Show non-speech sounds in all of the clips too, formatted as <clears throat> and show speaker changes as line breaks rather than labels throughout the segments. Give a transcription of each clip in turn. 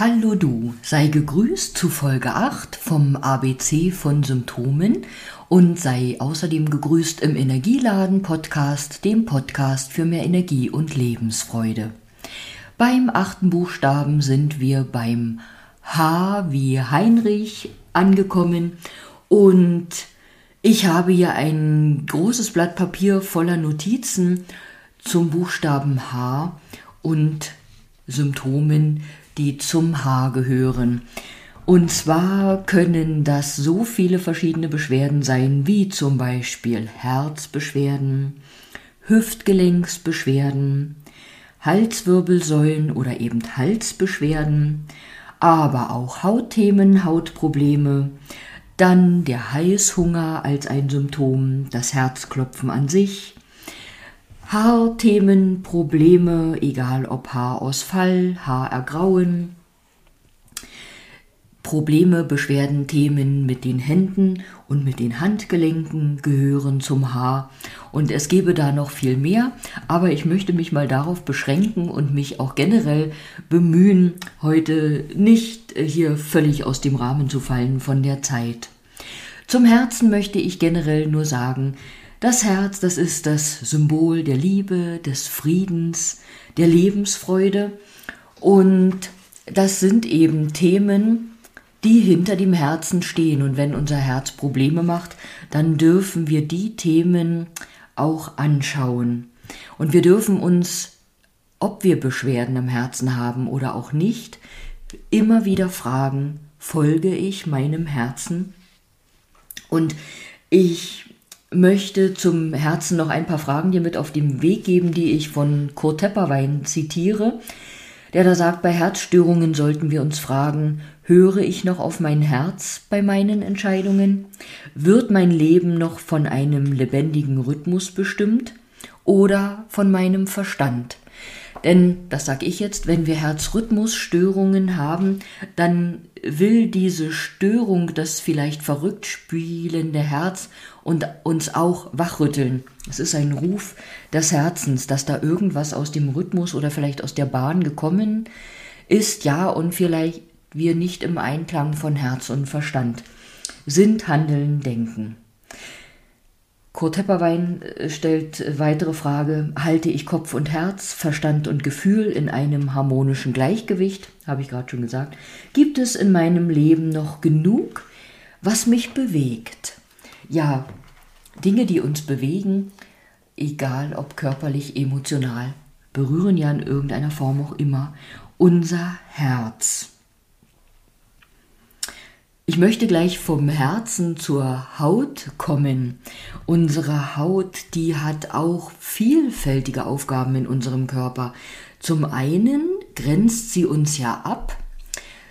Hallo du, sei gegrüßt zu Folge 8 vom ABC von Symptomen und sei außerdem gegrüßt im Energieladen Podcast, dem Podcast für mehr Energie und Lebensfreude. Beim achten Buchstaben sind wir beim H wie Heinrich angekommen und ich habe hier ein großes Blatt Papier voller Notizen zum Buchstaben H und Symptomen, die zum Haar gehören. Und zwar können das so viele verschiedene Beschwerden sein, wie zum Beispiel Herzbeschwerden, Hüftgelenksbeschwerden, Halswirbelsäulen oder eben Halsbeschwerden, aber auch Hautthemen, Hautprobleme, dann der Heißhunger als ein Symptom, das Herzklopfen an sich, Haarthemen, Probleme, egal ob Haarausfall, Haarergrauen, Probleme, Beschwerden, Themen mit den Händen und mit den Handgelenken gehören zum Haar. Und es gäbe da noch viel mehr, aber ich möchte mich mal darauf beschränken und mich auch generell bemühen, heute nicht hier völlig aus dem Rahmen zu fallen von der Zeit. Zum Herzen möchte ich generell nur sagen, das Herz, das ist das Symbol der Liebe, des Friedens, der Lebensfreude und das sind eben Themen, die hinter dem Herzen stehen. Und wenn unser Herz Probleme macht, dann dürfen wir die Themen auch anschauen. Und wir dürfen uns, ob wir Beschwerden im Herzen haben oder auch nicht, immer wieder fragen, folge ich meinem Herzen? Und ich möchte zum Herzen noch ein paar Fragen dir mit auf den Weg geben, die ich von Kurt Tepperwein zitiere, der da sagt, bei Herzstörungen sollten wir uns fragen, höre ich noch auf mein Herz bei meinen Entscheidungen? Wird mein Leben noch von einem lebendigen Rhythmus bestimmt oder von meinem Verstand? Denn, das sage ich jetzt, wenn wir Herzrhythmusstörungen haben, dann will diese Störung, das vielleicht verrückt spielende Herz und uns auch wachrütteln. Es ist ein Ruf des Herzens, dass da irgendwas aus dem Rhythmus oder vielleicht aus der Bahn gekommen ist, ja, und vielleicht wir nicht im Einklang von Herz und Verstand sind, handeln, denken. Kurt Tepperwein äh, stellt weitere Frage, halte ich Kopf und Herz, Verstand und Gefühl in einem harmonischen Gleichgewicht? Habe ich gerade schon gesagt. Gibt es in meinem Leben noch genug, was mich bewegt? Ja, Dinge, die uns bewegen, egal ob körperlich, emotional, berühren ja in irgendeiner Form auch immer unser Herz. Ich möchte gleich vom Herzen zur Haut kommen. Unsere Haut, die hat auch vielfältige Aufgaben in unserem Körper. Zum einen grenzt sie uns ja ab.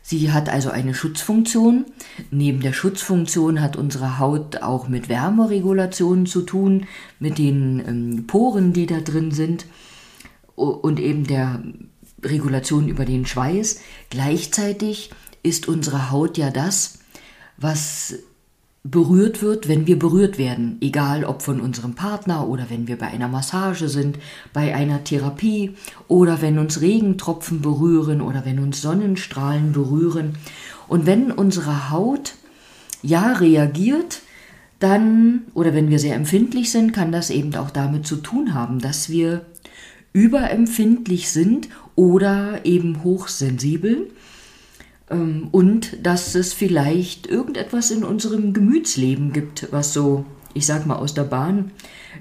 Sie hat also eine Schutzfunktion. Neben der Schutzfunktion hat unsere Haut auch mit Wärmeregulation zu tun, mit den ähm, Poren, die da drin sind und eben der Regulation über den Schweiß. Gleichzeitig ist unsere Haut ja das, was berührt wird, wenn wir berührt werden, egal ob von unserem Partner oder wenn wir bei einer Massage sind, bei einer Therapie oder wenn uns Regentropfen berühren oder wenn uns Sonnenstrahlen berühren. Und wenn unsere Haut ja reagiert, dann oder wenn wir sehr empfindlich sind, kann das eben auch damit zu tun haben, dass wir überempfindlich sind oder eben hochsensibel und dass es vielleicht irgendetwas in unserem Gemütsleben gibt, was so, ich sag mal, aus der Bahn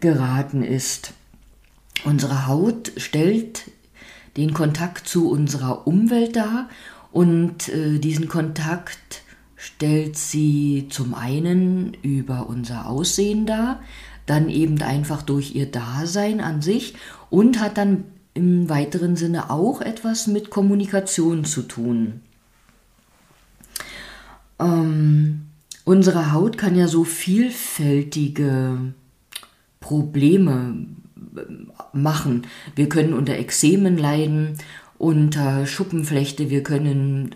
geraten ist. Unsere Haut stellt den Kontakt zu unserer Umwelt dar und äh, diesen Kontakt stellt sie zum einen über unser Aussehen dar, dann eben einfach durch ihr Dasein an sich und hat dann im weiteren Sinne auch etwas mit Kommunikation zu tun. Ähm, unsere Haut kann ja so vielfältige Probleme äh, machen. Wir können unter Ekzemen leiden, unter Schuppenflechte, wir können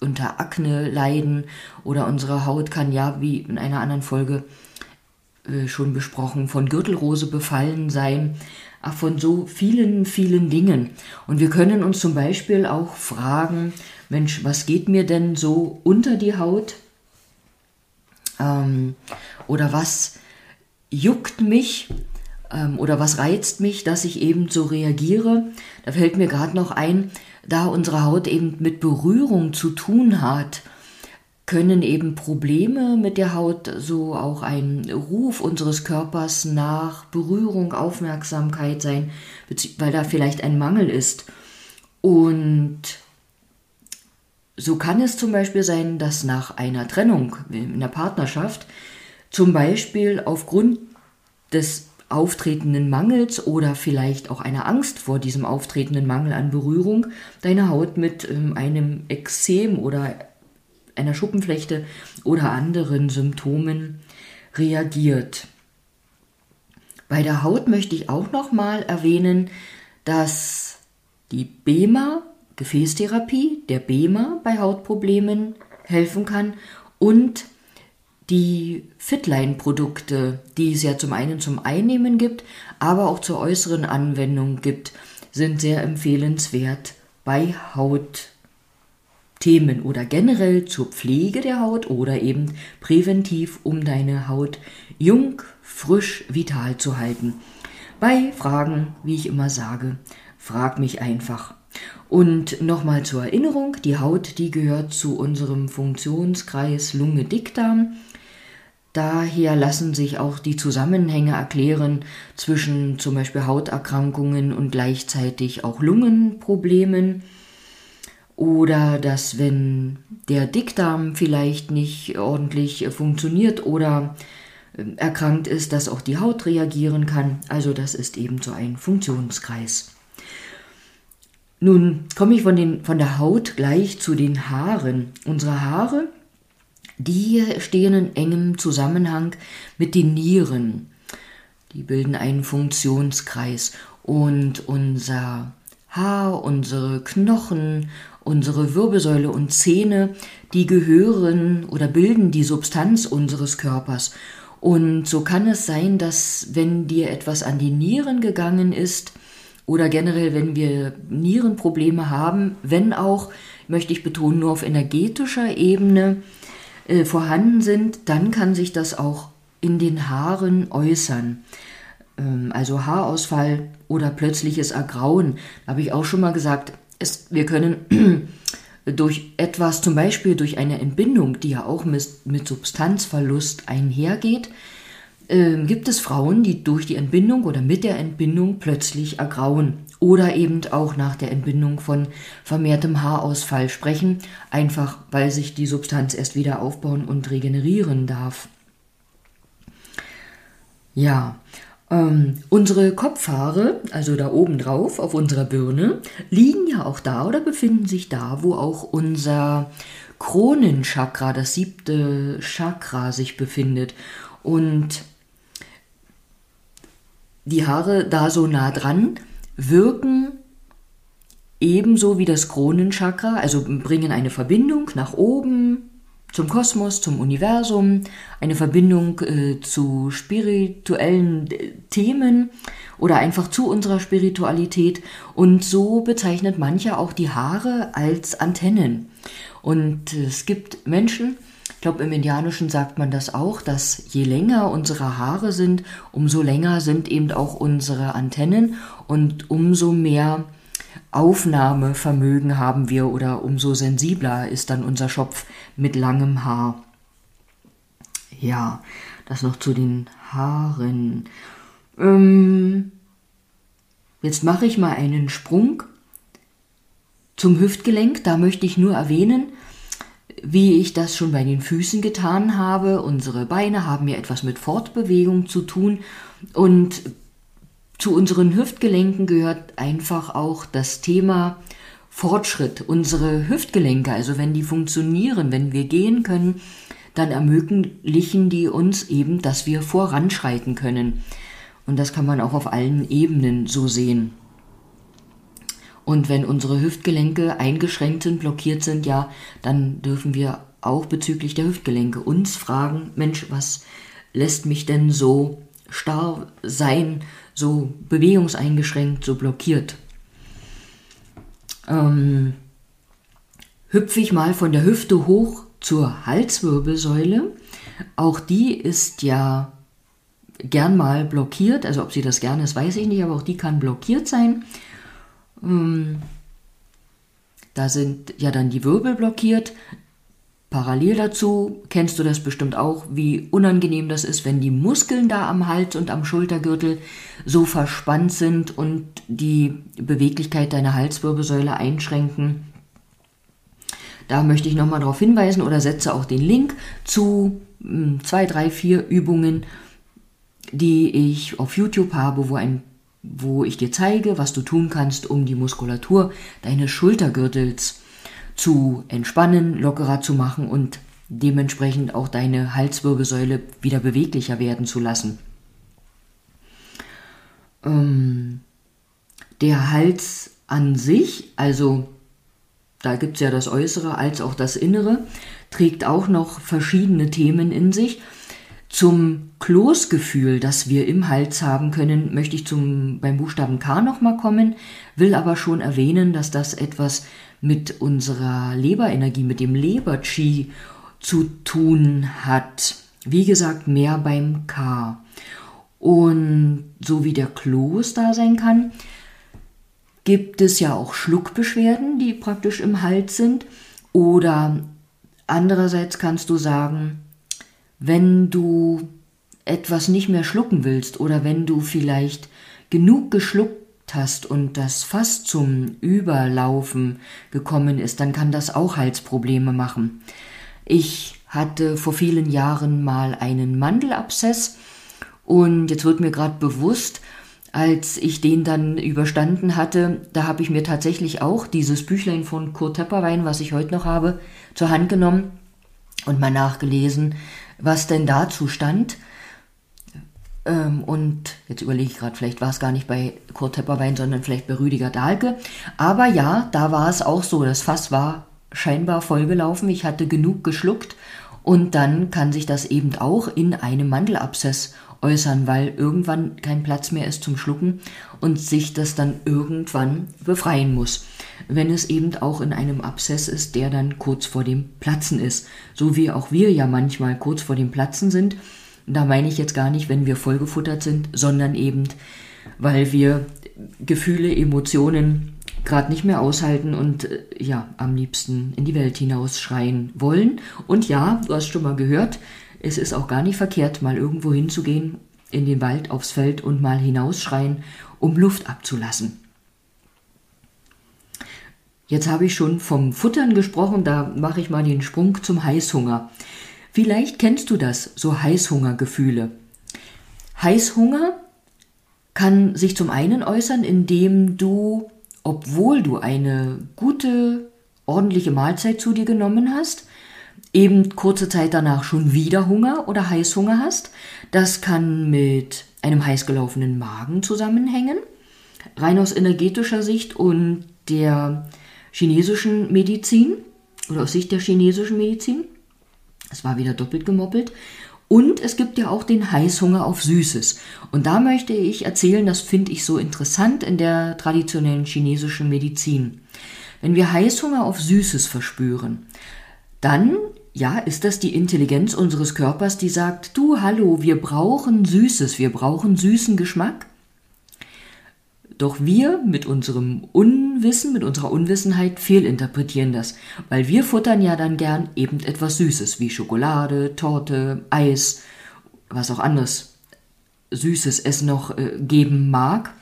unter Akne leiden oder unsere Haut kann ja, wie in einer anderen Folge äh, schon besprochen, von Gürtelrose befallen sein, von so vielen, vielen Dingen. Und wir können uns zum Beispiel auch fragen, Mensch, was geht mir denn so unter die Haut? Ähm, oder was juckt mich? Ähm, oder was reizt mich, dass ich eben so reagiere? Da fällt mir gerade noch ein, da unsere Haut eben mit Berührung zu tun hat, können eben Probleme mit der Haut so auch ein Ruf unseres Körpers nach Berührung, Aufmerksamkeit sein, weil da vielleicht ein Mangel ist. Und so kann es zum Beispiel sein, dass nach einer Trennung in der Partnerschaft zum Beispiel aufgrund des auftretenden Mangels oder vielleicht auch einer Angst vor diesem auftretenden Mangel an Berührung deine Haut mit ähm, einem Ekzem oder einer Schuppenflechte oder anderen Symptomen reagiert. Bei der Haut möchte ich auch noch mal erwähnen, dass die BEMA Gefäßtherapie, der BEMA bei Hautproblemen helfen kann und die Fitline-Produkte, die es ja zum einen zum Einnehmen gibt, aber auch zur äußeren Anwendung gibt, sind sehr empfehlenswert bei Haut Themen oder generell zur Pflege der Haut oder eben präventiv, um deine Haut jung, frisch, vital zu halten. Bei Fragen, wie ich immer sage, frag mich einfach. Und nochmal zur Erinnerung, die Haut, die gehört zu unserem Funktionskreis Lunge-Dickdarm. Daher lassen sich auch die Zusammenhänge erklären zwischen zum Beispiel Hauterkrankungen und gleichzeitig auch Lungenproblemen. Oder dass wenn der Dickdarm vielleicht nicht ordentlich funktioniert oder ähm, erkrankt ist, dass auch die Haut reagieren kann. Also das ist eben so ein Funktionskreis. Nun komme ich von, den, von der Haut gleich zu den Haaren. Unsere Haare, die stehen in engem Zusammenhang mit den Nieren. Die bilden einen Funktionskreis und unser Haar, unsere Knochen, unsere Wirbelsäule und Zähne, die gehören oder bilden die Substanz unseres Körpers. Und so kann es sein, dass wenn dir etwas an die Nieren gegangen ist, oder generell, wenn wir Nierenprobleme haben, wenn auch, möchte ich betonen, nur auf energetischer Ebene äh, vorhanden sind, dann kann sich das auch in den Haaren äußern. Ähm, also Haarausfall oder plötzliches Ergrauen. Habe ich auch schon mal gesagt, es, wir können <clears throat> durch etwas, zum Beispiel durch eine Entbindung, die ja auch mit, mit Substanzverlust einhergeht, äh, gibt es Frauen, die durch die Entbindung oder mit der Entbindung plötzlich ergrauen oder eben auch nach der Entbindung von vermehrtem Haarausfall sprechen, einfach weil sich die Substanz erst wieder aufbauen und regenerieren darf. Ja, ähm, unsere Kopfhaare, also da oben drauf auf unserer Birne, liegen ja auch da oder befinden sich da, wo auch unser Kronenchakra, das siebte Chakra, sich befindet. Und die Haare da so nah dran wirken ebenso wie das Kronenchakra, also bringen eine Verbindung nach oben zum Kosmos, zum Universum, eine Verbindung äh, zu spirituellen äh, Themen oder einfach zu unserer Spiritualität. Und so bezeichnet mancher auch die Haare als Antennen. Und es gibt Menschen, ich glaube im Indianischen sagt man das auch, dass je länger unsere Haare sind, umso länger sind eben auch unsere Antennen und umso mehr Aufnahmevermögen haben wir oder umso sensibler ist dann unser Schopf mit langem Haar. Ja, das noch zu den Haaren. Ähm, jetzt mache ich mal einen Sprung zum Hüftgelenk. Da möchte ich nur erwähnen, wie ich das schon bei den Füßen getan habe. Unsere Beine haben ja etwas mit Fortbewegung zu tun und zu unseren Hüftgelenken gehört einfach auch das Thema Fortschritt. Unsere Hüftgelenke, also wenn die funktionieren, wenn wir gehen können, dann ermöglichen die uns eben, dass wir voranschreiten können. Und das kann man auch auf allen Ebenen so sehen. Und wenn unsere Hüftgelenke eingeschränkt sind, blockiert sind, ja, dann dürfen wir auch bezüglich der Hüftgelenke uns fragen, Mensch, was lässt mich denn so starr sein, so bewegungseingeschränkt, so blockiert. Ähm, hüpfe ich mal von der Hüfte hoch zur Halswirbelsäule. Auch die ist ja gern mal blockiert. Also ob sie das gerne ist, weiß ich nicht, aber auch die kann blockiert sein. Ähm, da sind ja dann die Wirbel blockiert. Parallel dazu kennst du das bestimmt auch, wie unangenehm das ist, wenn die Muskeln da am Hals und am Schultergürtel so verspannt sind und die Beweglichkeit deiner Halswirbelsäule einschränken. Da möchte ich nochmal darauf hinweisen oder setze auch den Link zu hm, zwei, drei, vier Übungen, die ich auf YouTube habe, wo, ein, wo ich dir zeige, was du tun kannst, um die Muskulatur deines Schultergürtels zu entspannen, lockerer zu machen und dementsprechend auch deine Halswirbelsäule wieder beweglicher werden zu lassen. Ähm, der Hals an sich, also da gibt es ja das Äußere als auch das Innere, trägt auch noch verschiedene Themen in sich. Zum Kloßgefühl, das wir im Hals haben können, möchte ich zum, beim Buchstaben K nochmal kommen, will aber schon erwähnen, dass das etwas mit unserer Leberenergie, mit dem Leber-Chi zu tun hat. Wie gesagt, mehr beim K. Und so wie der Kloß da sein kann, gibt es ja auch Schluckbeschwerden, die praktisch im Hals sind. Oder andererseits kannst du sagen, wenn du etwas nicht mehr schlucken willst oder wenn du vielleicht genug geschluckt hast und das fast zum Überlaufen gekommen ist, dann kann das auch Halsprobleme machen. Ich hatte vor vielen Jahren mal einen Mandelabszess und jetzt wird mir gerade bewusst, als ich den dann überstanden hatte, da habe ich mir tatsächlich auch dieses Büchlein von Kurt Tepperwein, was ich heute noch habe, zur Hand genommen und mal nachgelesen, was denn dazu stand. Ähm, und jetzt überlege ich gerade, vielleicht war es gar nicht bei Kurt Tepperwein, sondern vielleicht bei Rüdiger Dahlke. Aber ja, da war es auch so. Das Fass war scheinbar vollgelaufen. Ich hatte genug geschluckt. Und dann kann sich das eben auch in einem Mandelabszess äußern, weil irgendwann kein Platz mehr ist zum Schlucken und sich das dann irgendwann befreien muss. Wenn es eben auch in einem Abszess ist, der dann kurz vor dem Platzen ist. So wie auch wir ja manchmal kurz vor dem Platzen sind da meine ich jetzt gar nicht, wenn wir vollgefuttert sind, sondern eben, weil wir Gefühle, Emotionen gerade nicht mehr aushalten und äh, ja, am liebsten in die Welt hinaus schreien wollen. Und ja, du hast schon mal gehört, es ist auch gar nicht verkehrt, mal irgendwo hinzugehen, in den Wald, aufs Feld und mal hinausschreien, um Luft abzulassen. Jetzt habe ich schon vom Futtern gesprochen, da mache ich mal den Sprung zum Heißhunger. Vielleicht kennst du das, so Heißhungergefühle. Heißhunger kann sich zum einen äußern, indem du, obwohl du eine gute, ordentliche Mahlzeit zu dir genommen hast, eben kurze Zeit danach schon wieder Hunger oder Heißhunger hast. Das kann mit einem heiß gelaufenen Magen zusammenhängen, rein aus energetischer Sicht und der chinesischen Medizin oder aus Sicht der chinesischen Medizin. Es war wieder doppelt gemoppelt. Und es gibt ja auch den Heißhunger auf Süßes. Und da möchte ich erzählen, das finde ich so interessant in der traditionellen chinesischen Medizin. Wenn wir Heißhunger auf Süßes verspüren, dann, ja, ist das die Intelligenz unseres Körpers, die sagt, du, hallo, wir brauchen Süßes, wir brauchen süßen Geschmack. Doch wir mit unserem Unwissen, mit unserer Unwissenheit fehlinterpretieren das, weil wir futtern ja dann gern eben etwas Süßes wie Schokolade, Torte, Eis, was auch anderes Süßes es noch äh, geben mag.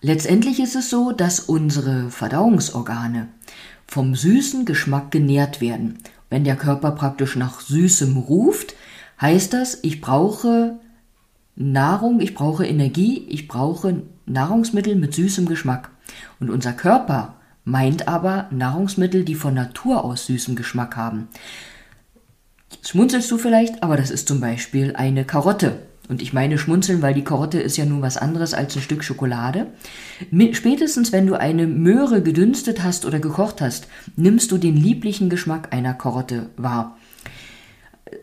Letztendlich ist es so, dass unsere Verdauungsorgane vom süßen Geschmack genährt werden. Wenn der Körper praktisch nach Süßem ruft, heißt das, ich brauche Nahrung, ich brauche Energie, ich brauche Nahrungsmittel mit süßem Geschmack. Und unser Körper meint aber Nahrungsmittel, die von Natur aus süßen Geschmack haben. schmunzelst du vielleicht, aber das ist zum Beispiel eine Karotte. Und ich meine schmunzeln, weil die Karotte ist ja nun was anderes als ein Stück Schokolade. Spätestens wenn du eine Möhre gedünstet hast oder gekocht hast, nimmst du den lieblichen Geschmack einer Karotte wahr.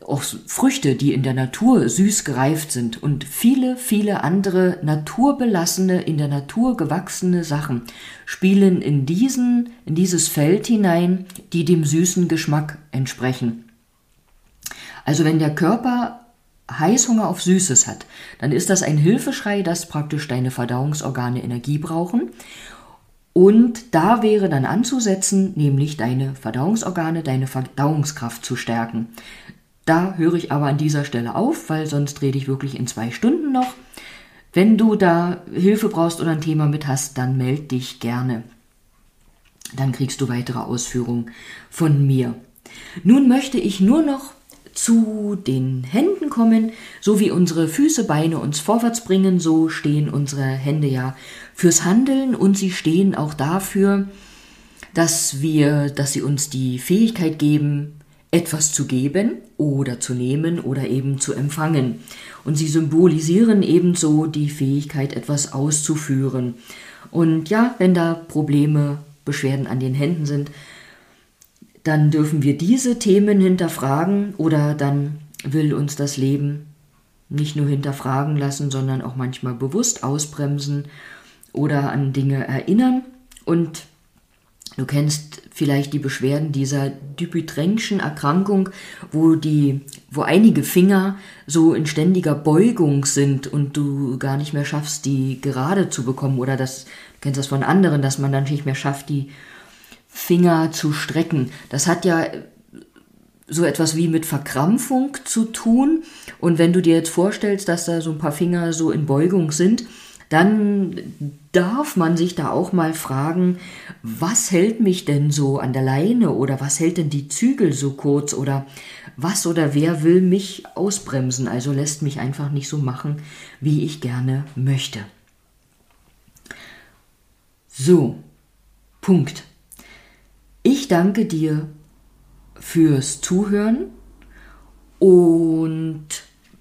Auch Früchte, die in der Natur süß gereift sind und viele, viele andere naturbelassene, in der Natur gewachsene Sachen spielen in diesen, in dieses Feld hinein, die dem süßen Geschmack entsprechen. Also wenn der Körper Heißhunger auf Süßes hat, dann ist das ein Hilfeschrei, dass praktisch deine Verdauungsorgane Energie brauchen. Und da wäre dann anzusetzen, nämlich deine Verdauungsorgane, deine Verdauungskraft zu stärken. Da höre ich aber an dieser Stelle auf, weil sonst rede ich wirklich in zwei Stunden noch. Wenn du da Hilfe brauchst oder ein Thema mit hast, dann meld dich gerne. Dann kriegst du weitere Ausführungen von mir. Nun möchte ich nur noch zu den Händen kommen, so wie unsere Füße, Beine uns vorwärts bringen, so stehen unsere Hände ja fürs Handeln und sie stehen auch dafür, dass wir, dass sie uns die Fähigkeit geben, etwas zu geben oder zu nehmen oder eben zu empfangen. Und sie symbolisieren ebenso die Fähigkeit, etwas auszuführen. Und ja, wenn da Probleme, Beschwerden an den Händen sind, dann dürfen wir diese Themen hinterfragen oder dann will uns das Leben nicht nur hinterfragen lassen, sondern auch manchmal bewusst ausbremsen oder an Dinge erinnern. Und du kennst vielleicht die Beschwerden dieser Dupuytren'schen Erkrankung, wo die, wo einige Finger so in ständiger Beugung sind und du gar nicht mehr schaffst, die gerade zu bekommen oder das, du kennst das von anderen, dass man dann nicht mehr schafft, die Finger zu strecken. Das hat ja so etwas wie mit Verkrampfung zu tun. Und wenn du dir jetzt vorstellst, dass da so ein paar Finger so in Beugung sind, dann darf man sich da auch mal fragen, was hält mich denn so an der Leine oder was hält denn die Zügel so kurz oder was oder wer will mich ausbremsen, also lässt mich einfach nicht so machen, wie ich gerne möchte. So, Punkt. Ich danke dir fürs Zuhören und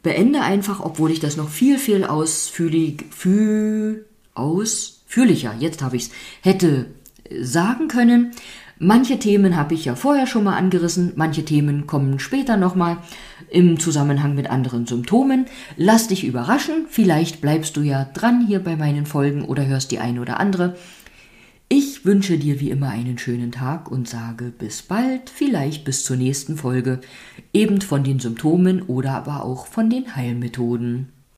beende einfach, obwohl ich das noch viel, viel ausführlich, fühl, ausführlicher, jetzt habe ich es, hätte sagen können. Manche Themen habe ich ja vorher schon mal angerissen, manche Themen kommen später nochmal im Zusammenhang mit anderen Symptomen. Lass dich überraschen, vielleicht bleibst du ja dran hier bei meinen Folgen oder hörst die eine oder andere. Wünsche dir wie immer einen schönen Tag und sage bis bald, vielleicht bis zur nächsten Folge, eben von den Symptomen oder aber auch von den Heilmethoden.